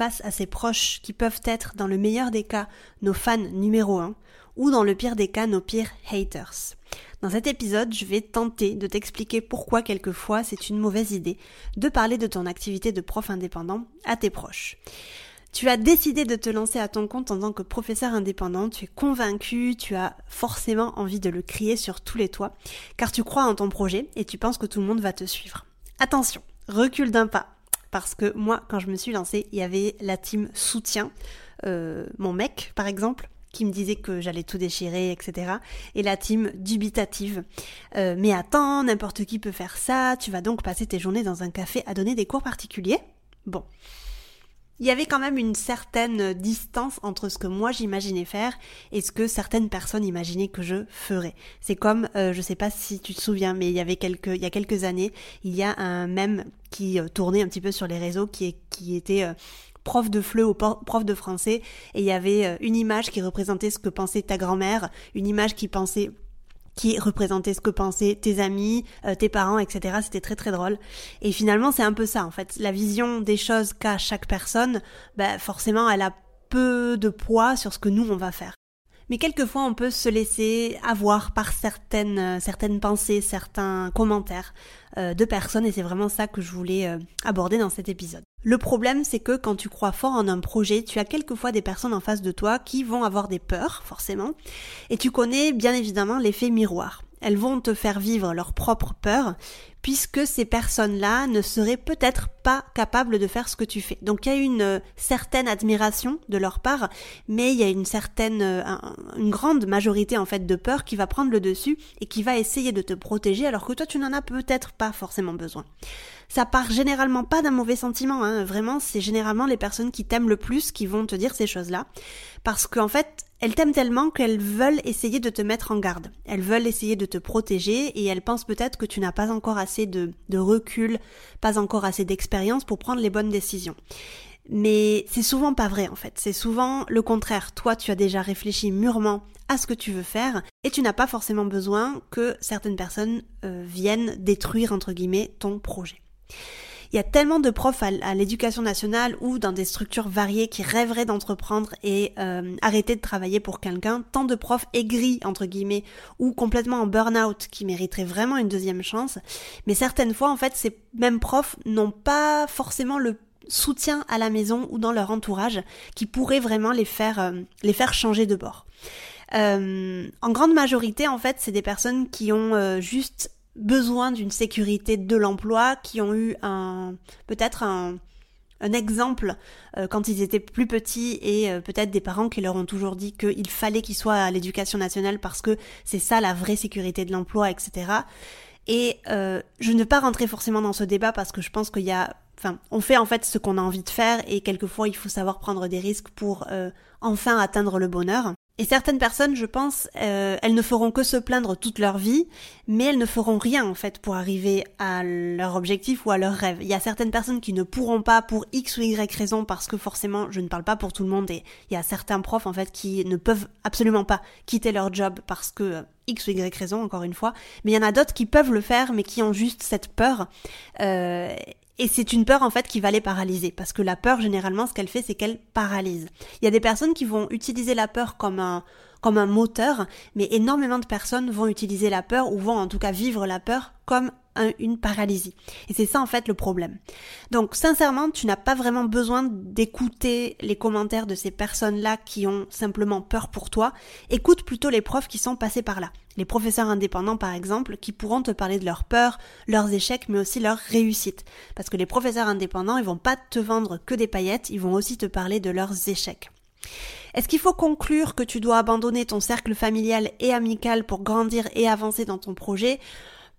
face à ses proches qui peuvent être, dans le meilleur des cas, nos fans numéro un, ou dans le pire des cas, nos pires haters Dans cet épisode, je vais tenter de t'expliquer pourquoi quelquefois c'est une mauvaise idée de parler de ton activité de prof indépendant à tes proches. Tu as décidé de te lancer à ton compte en tant que professeur indépendant, tu es convaincu, tu as forcément envie de le crier sur tous les toits, car tu crois en ton projet et tu penses que tout le monde va te suivre. Attention, recule d'un pas. Parce que moi, quand je me suis lancée, il y avait la team soutien, euh, mon mec par exemple, qui me disait que j'allais tout déchirer, etc. Et la team dubitative. Euh, mais attends, n'importe qui peut faire ça, tu vas donc passer tes journées dans un café à donner des cours particuliers? Bon il y avait quand même une certaine distance entre ce que moi j'imaginais faire et ce que certaines personnes imaginaient que je ferais. C'est comme, euh, je sais pas si tu te souviens, mais il y avait quelques, il y a quelques années, il y a un mème qui euh, tournait un petit peu sur les réseaux qui, était euh, prof de FLE ou prof de français et il y avait une image qui représentait ce que pensait ta grand-mère, une image qui pensait qui représentait ce que pensaient tes amis, euh, tes parents, etc. C'était très très drôle. Et finalement, c'est un peu ça, en fait. La vision des choses qu'a chaque personne, bah, forcément, elle a peu de poids sur ce que nous, on va faire. Mais quelquefois, on peut se laisser avoir par certaines, euh, certaines pensées, certains commentaires euh, de personnes, et c'est vraiment ça que je voulais aborder dans cet épisode. Le problème, c'est que quand tu crois fort en un projet, tu as quelquefois des personnes en face de toi qui vont avoir des peurs, forcément, et tu connais bien évidemment l'effet miroir. Elles vont te faire vivre leurs propres peurs, puisque ces personnes-là ne seraient peut-être pas capables de faire ce que tu fais. Donc il y a une euh, certaine admiration de leur part, mais il y a une certaine, euh, une grande majorité en fait de peur qui va prendre le dessus et qui va essayer de te protéger alors que toi tu n'en as peut-être pas forcément besoin. Ça part généralement pas d'un mauvais sentiment, hein. vraiment c'est généralement les personnes qui t'aiment le plus qui vont te dire ces choses-là, parce qu'en fait elles t'aiment tellement qu'elles veulent essayer de te mettre en garde. Elles veulent essayer de te protéger et elles pensent peut-être que tu n'as pas encore assez de, recul, pas encore assez d'expérience pour prendre les bonnes décisions. Mais c'est souvent pas vrai en fait. C'est souvent le contraire. Toi, tu as déjà réfléchi mûrement à ce que tu veux faire et tu n'as pas forcément besoin que certaines personnes euh, viennent détruire entre guillemets ton projet. Il y a tellement de profs à, l'éducation nationale ou dans des structures variées qui rêveraient d'entreprendre et euh, arrêter de travailler pour quelqu'un, tant de profs aigris entre guillemets ou complètement en burn-out qui mériteraient vraiment une deuxième chance. Mais certaines fois, en fait, ces mêmes profs n'ont pas forcément le soutien à la maison ou dans leur entourage qui pourrait vraiment les faire euh, les faire changer de bord. Euh, en grande majorité, en fait, c'est des personnes qui ont juste besoin d'une sécurité de l'emploi, qui ont eu un peut-être un, un exemple euh, quand ils étaient plus petits et euh, peut-être des parents qui leur ont toujours dit qu'il fallait qu'ils soient à l'éducation nationale parce que c'est ça la vraie sécurité de l'emploi, etc. Et euh, je ne vais pas rentrer forcément dans ce débat parce que je pense qu'il y a Enfin, on fait en fait ce qu'on a envie de faire et quelquefois il faut savoir prendre des risques pour enfin atteindre le bonheur. Et certaines personnes, je pense, euh, elles ne feront que se plaindre toute leur vie, mais elles ne feront rien en fait pour arriver à leur objectif ou à leur rêve. Il y a certaines personnes qui ne pourront pas pour X ou Y raison parce que forcément, je ne parle pas pour tout le monde et il y a certains profs en fait qui ne peuvent absolument pas quitter leur job parce que euh, X ou Y raison, encore une fois. Mais il y en a d'autres qui peuvent le faire, mais qui ont juste cette peur. Euh, et c'est une peur en fait qui va les paralyser parce que la peur généralement ce qu'elle fait c'est qu'elle paralyse. Il y a des personnes qui vont utiliser la peur comme un comme un moteur, mais énormément de personnes vont utiliser la peur ou vont en tout cas vivre la peur comme une paralysie. Et c'est ça en fait le problème. Donc sincèrement, tu n'as pas vraiment besoin d'écouter les commentaires de ces personnes-là qui ont simplement peur pour toi. Écoute plutôt les profs qui sont passés par là. Les professeurs indépendants par exemple, qui pourront te parler de leurs peurs, leurs échecs, mais aussi leurs réussites. Parce que les professeurs indépendants, ils vont pas te vendre que des paillettes, ils vont aussi te parler de leurs échecs. Est-ce qu'il faut conclure que tu dois abandonner ton cercle familial et amical pour grandir et avancer dans ton projet?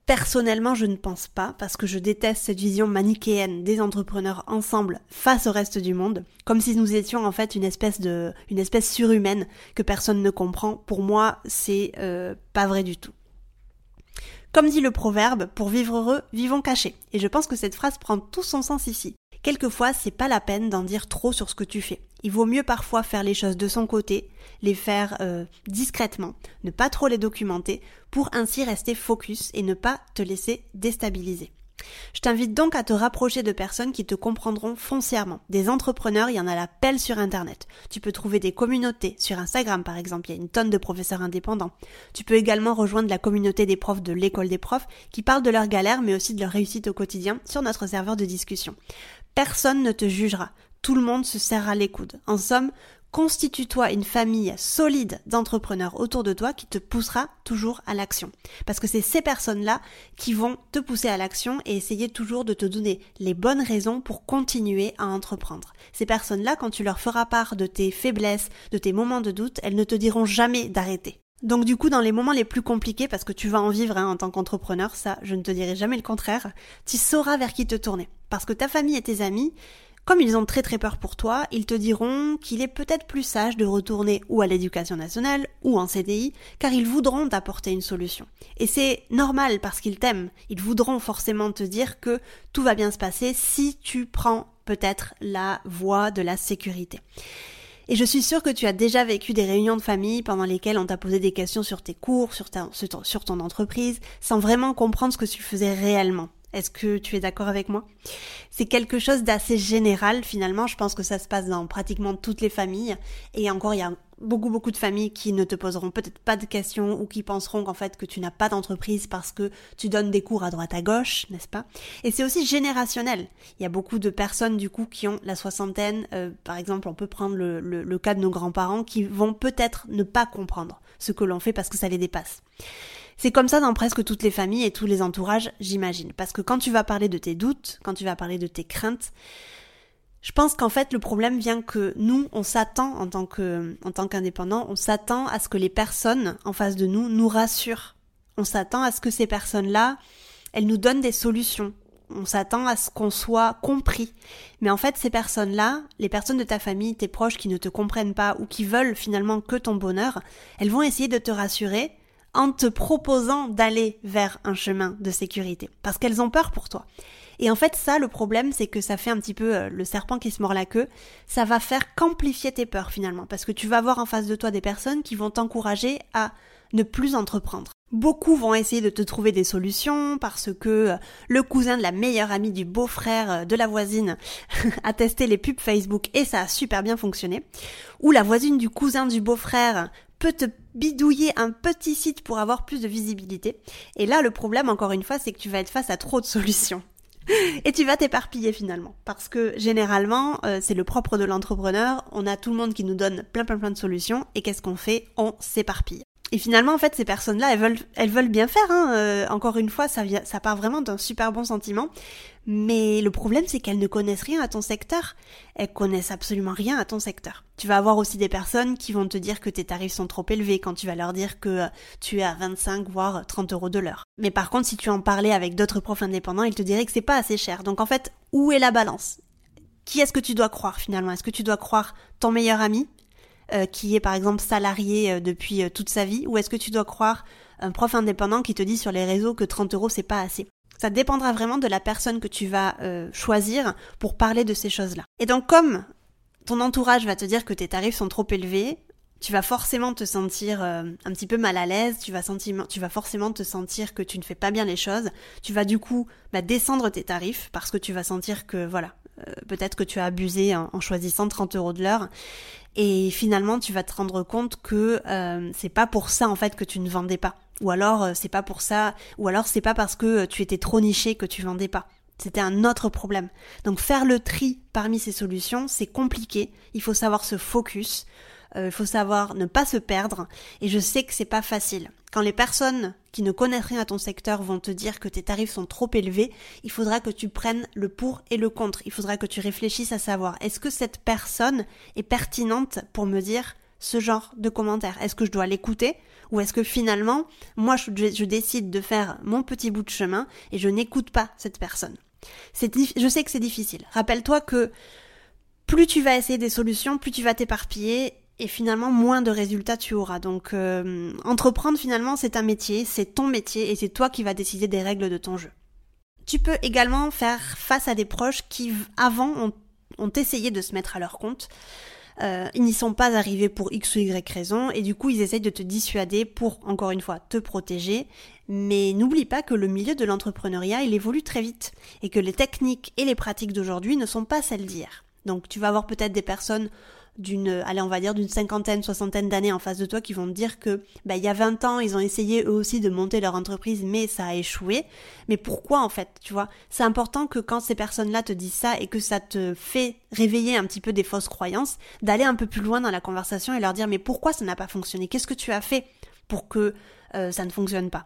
Personnellement, je ne pense pas, parce que je déteste cette vision manichéenne des entrepreneurs ensemble face au reste du monde, comme si nous étions en fait une espèce de, une espèce surhumaine que personne ne comprend. Pour moi, c'est euh, pas vrai du tout. Comme dit le proverbe, pour vivre heureux, vivons cachés. Et je pense que cette phrase prend tout son sens ici. Quelquefois, c'est pas la peine d'en dire trop sur ce que tu fais. Il vaut mieux parfois faire les choses de son côté, les faire euh, discrètement, ne pas trop les documenter, pour ainsi rester focus et ne pas te laisser déstabiliser. Je t'invite donc à te rapprocher de personnes qui te comprendront foncièrement. Des entrepreneurs, il y en a la pelle sur Internet. Tu peux trouver des communautés, sur Instagram par exemple, il y a une tonne de professeurs indépendants. Tu peux également rejoindre la communauté des profs de l'école des profs qui parlent de leurs galères mais aussi de leur réussite au quotidien sur notre serveur de discussion. Personne ne te jugera. Tout le monde se serra les coudes. En somme, constitue-toi une famille solide d'entrepreneurs autour de toi qui te poussera toujours à l'action. Parce que c'est ces personnes-là qui vont te pousser à l'action et essayer toujours de te donner les bonnes raisons pour continuer à entreprendre. Ces personnes-là, quand tu leur feras part de tes faiblesses, de tes moments de doute, elles ne te diront jamais d'arrêter. Donc du coup, dans les moments les plus compliqués, parce que tu vas en vivre hein, en tant qu'entrepreneur, ça, je ne te dirai jamais le contraire, tu sauras vers qui te tourner. Parce que ta famille et tes amis, comme ils ont très très peur pour toi, ils te diront qu'il est peut-être plus sage de retourner ou à l'éducation nationale ou en CDI, car ils voudront t'apporter une solution. Et c'est normal parce qu'ils t'aiment. Ils voudront forcément te dire que tout va bien se passer si tu prends peut-être la voie de la sécurité. Et je suis sûre que tu as déjà vécu des réunions de famille pendant lesquelles on t'a posé des questions sur tes cours, sur, ton entreprise, sans vraiment comprendre ce que tu faisais réellement. Est-ce que tu es d'accord avec moi? C'est quelque chose d'assez général finalement. Je pense que ça se passe dans pratiquement toutes les familles. Et encore, il y a beaucoup beaucoup de familles qui ne te poseront peut-être pas de questions ou qui penseront qu'en fait que tu n'as pas d'entreprise parce que tu donnes des cours à droite à gauche, n'est-ce pas? Et c'est aussi générationnel. Il y a beaucoup de personnes du coup qui ont la soixantaine. Euh, par exemple, on peut prendre le, le cas de nos grands-parents qui vont peut-être ne pas comprendre ce que l'on fait parce que ça les dépasse. C'est comme ça dans presque toutes les familles et tous les entourages, j'imagine. Parce que quand tu vas parler de tes doutes, quand tu vas parler de tes craintes, je pense qu'en fait le problème vient que nous, on s'attend en tant que, qu'indépendant, on s'attend à ce que les personnes en face de nous nous rassurent. On s'attend à ce que ces personnes-là, elles nous donnent des solutions. On s'attend à ce qu'on soit compris. Mais en fait, ces personnes-là, les personnes de ta famille, tes proches qui ne te comprennent pas ou qui veulent finalement que ton bonheur, elles vont essayer de te rassurer en te proposant d'aller vers un chemin de sécurité, parce qu'elles ont peur pour toi. Et en fait, ça, le problème, c'est que ça fait un petit peu euh, le serpent qui se mord la queue. Ça va faire qu'amplifier tes peurs finalement, parce que tu vas voir en face de toi des personnes qui vont t'encourager à ne plus entreprendre. Beaucoup vont essayer de te trouver des solutions parce que euh, le cousin de la meilleure amie du beau-frère euh, de la voisine a testé les pubs Facebook et ça a super bien fonctionné. Ou la voisine du cousin du beau-frère peut te bidouiller un petit site pour avoir plus de visibilité. Et là, le problème, encore une fois, c'est que tu vas être face à trop de solutions. Et tu vas t'éparpiller finalement. Parce que généralement, euh, c'est le propre de l'entrepreneur, on a tout le monde qui nous donne plein plein plein de solutions, et qu'est-ce qu'on fait? On s'éparpille. Et finalement, en fait, ces personnes-là, elles veulent, elles veulent bien faire. Hein. Euh, encore une fois, ça, vient, ça part vraiment d'un super bon sentiment. Mais le problème, c'est qu'elles ne connaissent rien à ton secteur. Elles connaissent absolument rien à ton secteur. Tu vas avoir aussi des personnes qui vont te dire que tes tarifs sont trop élevés quand tu vas leur dire que euh, tu es à 25 voire 30 euros de l'heure. Mais par contre, si tu en parlais avec d'autres profs indépendants, ils te diraient que c'est pas assez cher. Donc en fait, où est la balance? Qui est-ce que tu dois croire finalement? Est-ce que tu dois croire ton meilleur ami? Euh, qui est par exemple salarié euh, depuis euh, toute sa vie ou est-ce que tu dois croire un prof indépendant qui te dit sur les réseaux que 30 euros c'est pas assez? Ça dépendra vraiment de la personne que tu vas choisir pour parler de ces choses-là. Et donc comme ton entourage va te dire que tes tarifs sont trop élevés, tu vas forcément te sentir un petit peu mal à l'aise, tu vas, sentir, tu vas forcément te sentir que tu ne fais pas bien les choses, tu vas du coup bah, descendre tes tarifs parce que tu vas sentir que voilà, peut-être que tu as abusé en, en choisissant 30 euros de l'heure et finalement tu vas te rendre compte que euh, c'est pas pour ça en fait que tu ne vendais pas ou alors euh, c'est pas pour ça ou alors c'est pas parce que tu étais trop niché que tu vendais pas c'était un autre problème. Donc faire le tri parmi ces solutions, c'est compliqué. Il faut savoir se focus. Euh, il faut savoir ne pas se perdre. Et je sais que c'est pas facile. Quand les personnes qui ne connaissent rien à ton secteur vont te dire que tes tarifs sont trop élevés, il faudra que tu prennes le pour et le contre. Il faudra que tu réfléchisses à savoir est-ce que cette personne est pertinente pour me dire ce genre de commentaire Est-ce que je dois l'écouter? Ou est-ce que finalement, moi, je, décide de faire mon petit bout de chemin et je n'écoute pas cette personne? Je sais que c'est difficile. Rappelle-toi que plus tu vas essayer des solutions, plus tu vas t'éparpiller et finalement moins de résultats tu auras. Donc euh, entreprendre finalement c'est un métier, c'est ton métier et c'est toi qui vas décider des règles de ton jeu. Tu peux également faire face à des proches qui avant ont, essayé de se mettre à leur compte. Euh, ils n'y sont pas arrivés pour X ou Y raison et du coup ils essayent de te dissuader pour encore une fois te protéger. Mais n'oublie pas que le milieu de l'entrepreneuriat il évolue très vite et que les techniques et les pratiques d'aujourd'hui ne sont pas celles d'hier. Donc tu vas avoir peut-être des personnes d'une, allez, on va dire d'une cinquantaine, soixantaine d'années en face de toi qui vont te dire que, bah, il y a 20 ans, ils ont essayé eux aussi de monter leur entreprise, mais ça a échoué. Mais pourquoi, en fait, tu vois? C'est important que quand ces personnes-là te disent ça et que ça te fait réveiller un petit peu des fausses croyances, d'aller un peu plus loin dans la conversation et leur dire, mais pourquoi ça n'a pas fonctionné? Qu'est-ce que tu as fait pour que euh, ça ne fonctionne pas?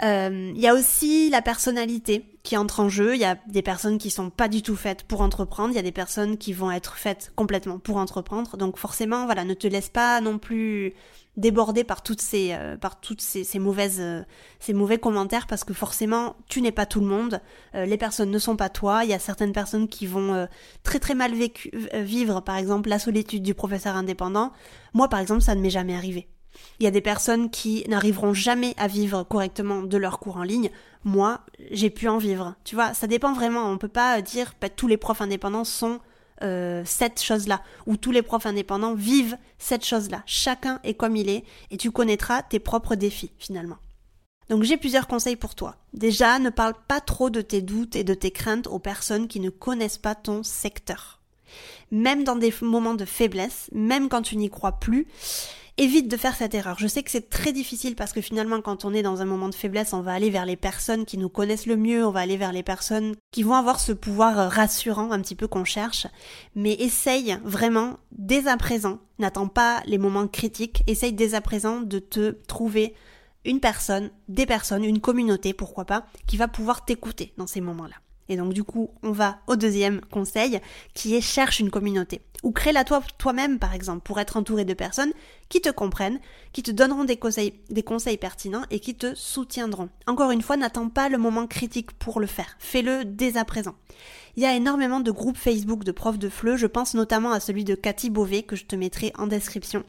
Il euh, y a aussi la personnalité qui entre en jeu. Il y a des personnes qui sont pas du tout faites pour entreprendre. Il y a des personnes qui vont être faites complètement pour entreprendre. Donc forcément, voilà, ne te laisse pas non plus déborder par toutes ces euh, par toutes ces, ces mauvaises euh, ces mauvais commentaires parce que forcément tu n'es pas tout le monde les personnes ne sont pas toi il y a certaines personnes qui vont très très mal vécu, vivre par exemple la solitude du professeur indépendant moi par exemple ça ne m'est jamais arrivé il y a des personnes qui n'arriveront jamais à vivre correctement de leur cours en ligne. Moi, j'ai pu en vivre. Tu vois, ça dépend vraiment. On peut pas dire bah, tous les profs indépendants sont euh, cette chose-là, ou tous les profs indépendants vivent cette chose-là. Chacun est comme il est, et tu connaîtras tes propres défis finalement. Donc j'ai plusieurs conseils pour toi. Déjà, ne parle pas trop de tes doutes et de tes craintes aux personnes qui ne connaissent pas ton secteur. Même dans des moments de faiblesse, même quand tu n'y crois plus, évite de faire cette erreur. Je sais que c'est très difficile parce que finalement quand on est dans un moment de faiblesse, on va aller vers les personnes qui nous connaissent le mieux, on va aller vers les personnes qui vont avoir ce pouvoir rassurant un petit peu qu'on cherche. Mais essaye vraiment dès à présent, n'attends pas les moments critiques, essaye dès à présent de te trouver une personne, des personnes, une communauté, pourquoi pas, qui va pouvoir t'écouter dans ces moments-là. Et donc du coup, on va au deuxième conseil qui est cherche une communauté. Ou crée-la toi, toi-même par exemple pour être entouré de personnes qui te comprennent, qui te donneront des conseils, des conseils pertinents et qui te soutiendront. Encore une fois, n'attends pas le moment critique pour le faire. Fais-le dès à présent. Il y a énormément de groupes Facebook de profs de FLE, je pense notamment à celui de Cathy Beauvais que je te mettrai en description,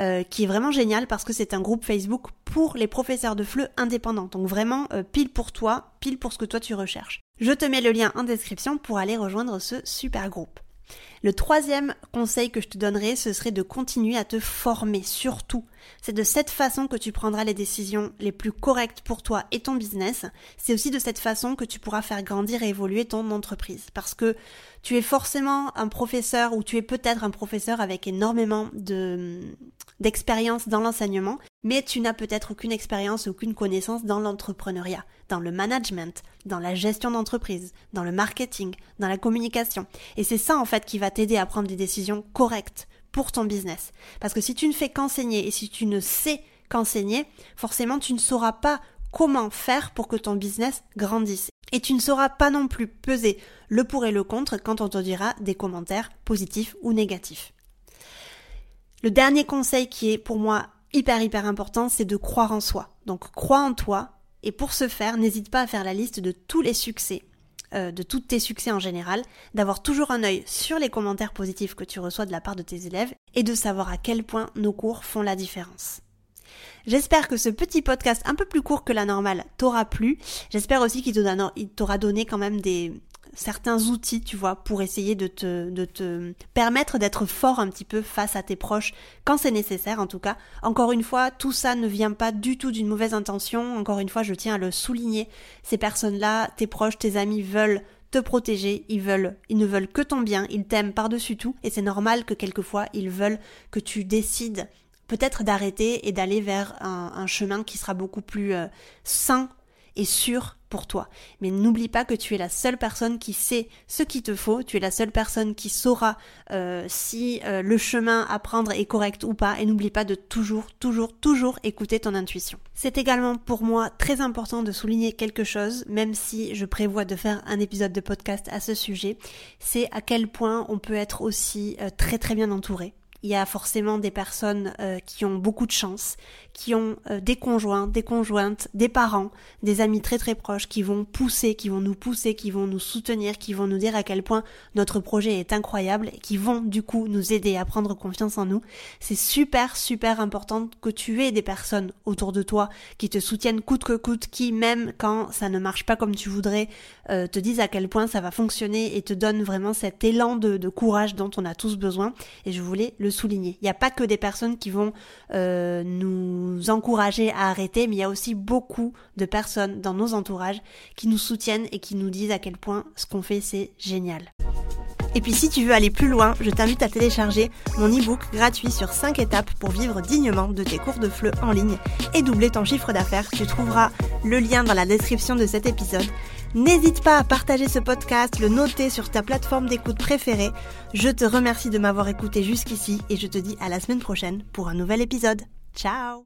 euh, qui est vraiment génial parce que c'est un groupe Facebook pour les professeurs de FLE indépendants. Donc vraiment euh, pile pour toi, pile pour ce que toi tu recherches. Je te mets le lien en description pour aller rejoindre ce super groupe. Le troisième conseil que je te donnerai, ce serait de continuer à te former, surtout. C'est de cette façon que tu prendras les décisions les plus correctes pour toi et ton business. C'est aussi de cette façon que tu pourras faire grandir et évoluer ton entreprise. Parce que tu es forcément un professeur ou tu es peut-être un professeur avec énormément de d'expérience dans l'enseignement, mais tu n'as peut-être aucune expérience, aucune connaissance dans l'entrepreneuriat, dans le management, dans la gestion d'entreprise, dans le marketing, dans la communication. Et c'est ça en fait qui va t'aider à prendre des décisions correctes pour ton business. Parce que si tu ne fais qu'enseigner et si tu ne sais qu'enseigner, forcément tu ne sauras pas comment faire pour que ton business grandisse. Et tu ne sauras pas non plus peser le pour et le contre quand on te dira des commentaires positifs ou négatifs. Le dernier conseil qui est pour moi hyper hyper important, c'est de croire en soi. Donc crois en toi et pour ce faire, n'hésite pas à faire la liste de tous les succès, euh, de tous tes succès en général, d'avoir toujours un œil sur les commentaires positifs que tu reçois de la part de tes élèves et de savoir à quel point nos cours font la différence. J'espère que ce petit podcast un peu plus court que la normale t'aura plu. J'espère aussi qu'il t'aura donné quand même des, certains outils, tu vois, pour essayer de te, de te permettre d'être fort un petit peu face à tes proches quand c'est nécessaire en tout cas. Encore une fois, tout ça ne vient pas du tout d'une mauvaise intention. Encore une fois, je tiens à le souligner. Ces personnes-là, tes proches, tes amis veulent te protéger, ils veulent, ils ne veulent que ton bien, ils t'aiment par-dessus tout, et c'est normal que quelquefois ils veulent que tu décides peut-être d'arrêter et d'aller vers un, chemin qui sera beaucoup plus euh, sain et sûr pour toi. Mais n'oublie pas que tu es la seule personne qui sait ce qu'il te faut, tu es la seule personne qui saura euh, si euh, le chemin à prendre est correct ou pas, et n'oublie pas de toujours, toujours, toujours écouter ton intuition. C'est également pour moi très important de souligner quelque chose, même si je prévois de faire un épisode de podcast à ce sujet, c'est à quel point on peut être aussi très très bien entouré il y a forcément des personnes euh, qui ont beaucoup de chance, qui ont euh, des conjoints, des conjointes, des parents, des amis très très proches qui vont pousser, qui vont nous pousser, qui vont nous soutenir, qui vont nous dire à quel point notre projet est incroyable et qui vont du coup nous aider à prendre confiance en nous. C'est super super important que tu aies des personnes autour de toi qui te soutiennent coûte que coûte, qui même quand ça ne marche pas comme tu voudrais, euh, te disent à quel point ça va fonctionner et te donnent vraiment cet élan de, de courage dont on a tous besoin. Et je voulais le souligner. Il n'y a pas que des personnes qui vont euh, nous encourager à arrêter, mais il y a aussi beaucoup de personnes dans nos entourages qui nous soutiennent et qui nous disent à quel point ce qu'on fait c'est génial. Et puis si tu veux aller plus loin, je t'invite à télécharger mon e-book gratuit sur 5 étapes pour vivre dignement de tes cours de FLE en ligne et doubler ton chiffre d'affaires. Tu trouveras le lien dans la description de cet épisode. N'hésite pas à partager ce podcast, le noter sur ta plateforme d'écoute préférée. Je te remercie de m'avoir écouté jusqu'ici et je te dis à la semaine prochaine pour un nouvel épisode. Ciao